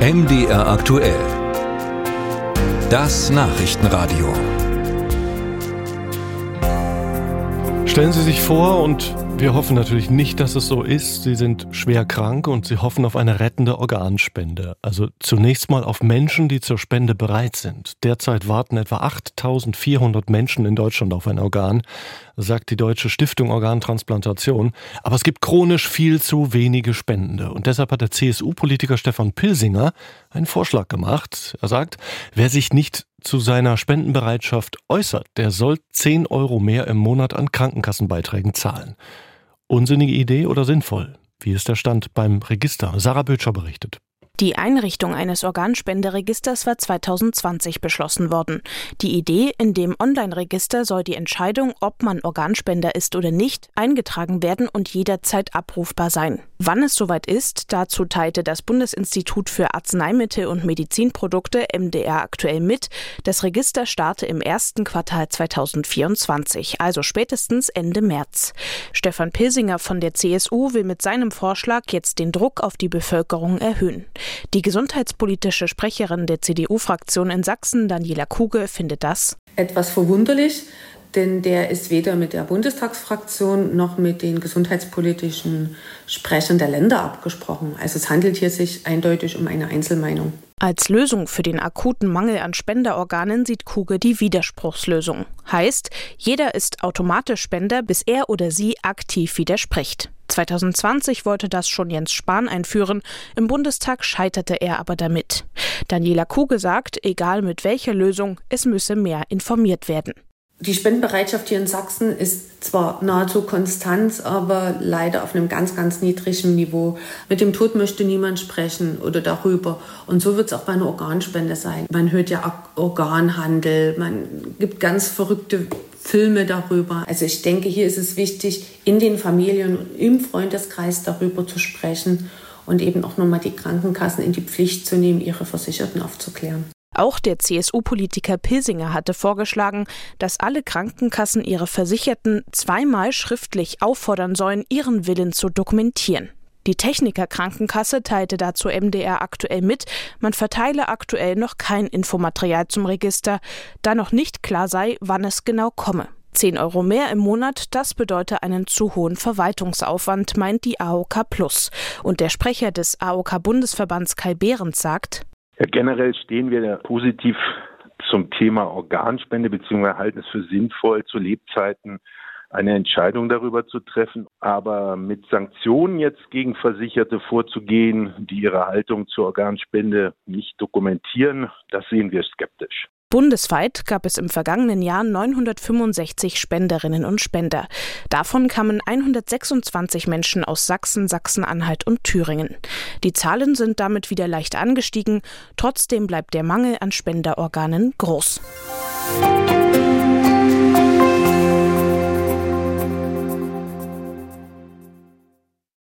MDR aktuell. Das Nachrichtenradio. Stellen Sie sich vor und wir hoffen natürlich nicht, dass es so ist. Sie sind schwer krank und Sie hoffen auf eine rettende Organspende. Also zunächst mal auf Menschen, die zur Spende bereit sind. Derzeit warten etwa 8400 Menschen in Deutschland auf ein Organ, sagt die Deutsche Stiftung Organtransplantation. Aber es gibt chronisch viel zu wenige Spendende. Und deshalb hat der CSU-Politiker Stefan Pilsinger einen Vorschlag gemacht. Er sagt, wer sich nicht zu seiner Spendenbereitschaft äußert, der soll 10 Euro mehr im Monat an Krankenkassenbeiträgen zahlen. Unsinnige Idee oder sinnvoll? Wie ist der Stand beim Register? Sarah Bötscher berichtet. Die Einrichtung eines Organspenderegisters war 2020 beschlossen worden. Die Idee, in dem Online-Register soll die Entscheidung, ob man Organspender ist oder nicht, eingetragen werden und jederzeit abrufbar sein. Wann es soweit ist, dazu teilte das Bundesinstitut für Arzneimittel und Medizinprodukte MDR aktuell mit. Das Register starte im ersten Quartal 2024, also spätestens Ende März. Stefan Pilsinger von der CSU will mit seinem Vorschlag jetzt den Druck auf die Bevölkerung erhöhen. Die gesundheitspolitische Sprecherin der CDU-Fraktion in Sachsen, Daniela Kuge, findet das etwas verwunderlich, denn der ist weder mit der Bundestagsfraktion noch mit den gesundheitspolitischen Sprechern der Länder abgesprochen. Also es handelt hier sich eindeutig um eine Einzelmeinung. Als Lösung für den akuten Mangel an Spenderorganen sieht Kuge die Widerspruchslösung. Heißt, jeder ist automatisch Spender, bis er oder sie aktiv widerspricht. 2020 wollte das schon Jens Spahn einführen, im Bundestag scheiterte er aber damit. Daniela Kuge sagt, egal mit welcher Lösung, es müsse mehr informiert werden. Die Spendenbereitschaft hier in Sachsen ist zwar nahezu konstant, aber leider auf einem ganz, ganz niedrigen Niveau. Mit dem Tod möchte niemand sprechen oder darüber. Und so wird es auch bei einer Organspende sein. Man hört ja Organhandel, man gibt ganz verrückte Filme darüber. Also ich denke, hier ist es wichtig, in den Familien und im Freundeskreis darüber zu sprechen und eben auch nochmal die Krankenkassen in die Pflicht zu nehmen, ihre Versicherten aufzuklären. Auch der CSU-Politiker Pilsinger hatte vorgeschlagen, dass alle Krankenkassen ihre Versicherten zweimal schriftlich auffordern sollen, ihren Willen zu dokumentieren. Die Techniker Krankenkasse teilte dazu MDR aktuell mit, man verteile aktuell noch kein Infomaterial zum Register, da noch nicht klar sei, wann es genau komme. 10 Euro mehr im Monat, das bedeutet einen zu hohen Verwaltungsaufwand, meint die AOK Plus. Und der Sprecher des AOK-Bundesverbands Kai Behrens sagt, ja, generell stehen wir positiv zum Thema Organspende bzw. halten es für sinnvoll, zu Lebzeiten eine Entscheidung darüber zu treffen. Aber mit Sanktionen jetzt gegen Versicherte vorzugehen, die ihre Haltung zur Organspende nicht dokumentieren, das sehen wir skeptisch. Bundesweit gab es im vergangenen Jahr 965 Spenderinnen und Spender. Davon kamen 126 Menschen aus Sachsen, Sachsen-Anhalt und Thüringen. Die Zahlen sind damit wieder leicht angestiegen, trotzdem bleibt der Mangel an Spenderorganen groß. Musik